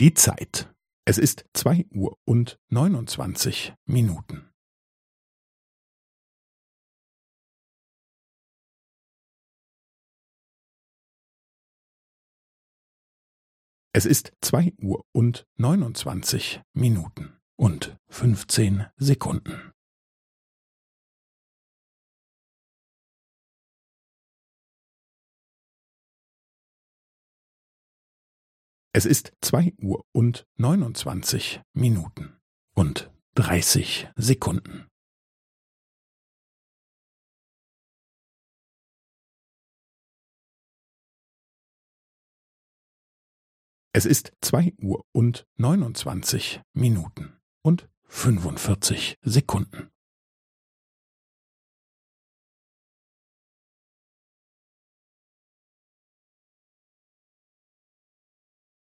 Die Zeit. Es ist zwei Uhr und neunundzwanzig Minuten. Es ist zwei Uhr und neunundzwanzig Minuten und fünfzehn Sekunden. Es ist zwei Uhr und neunundzwanzig Minuten und dreißig Sekunden. Es ist zwei Uhr und neunundzwanzig Minuten und fünfundvierzig Sekunden.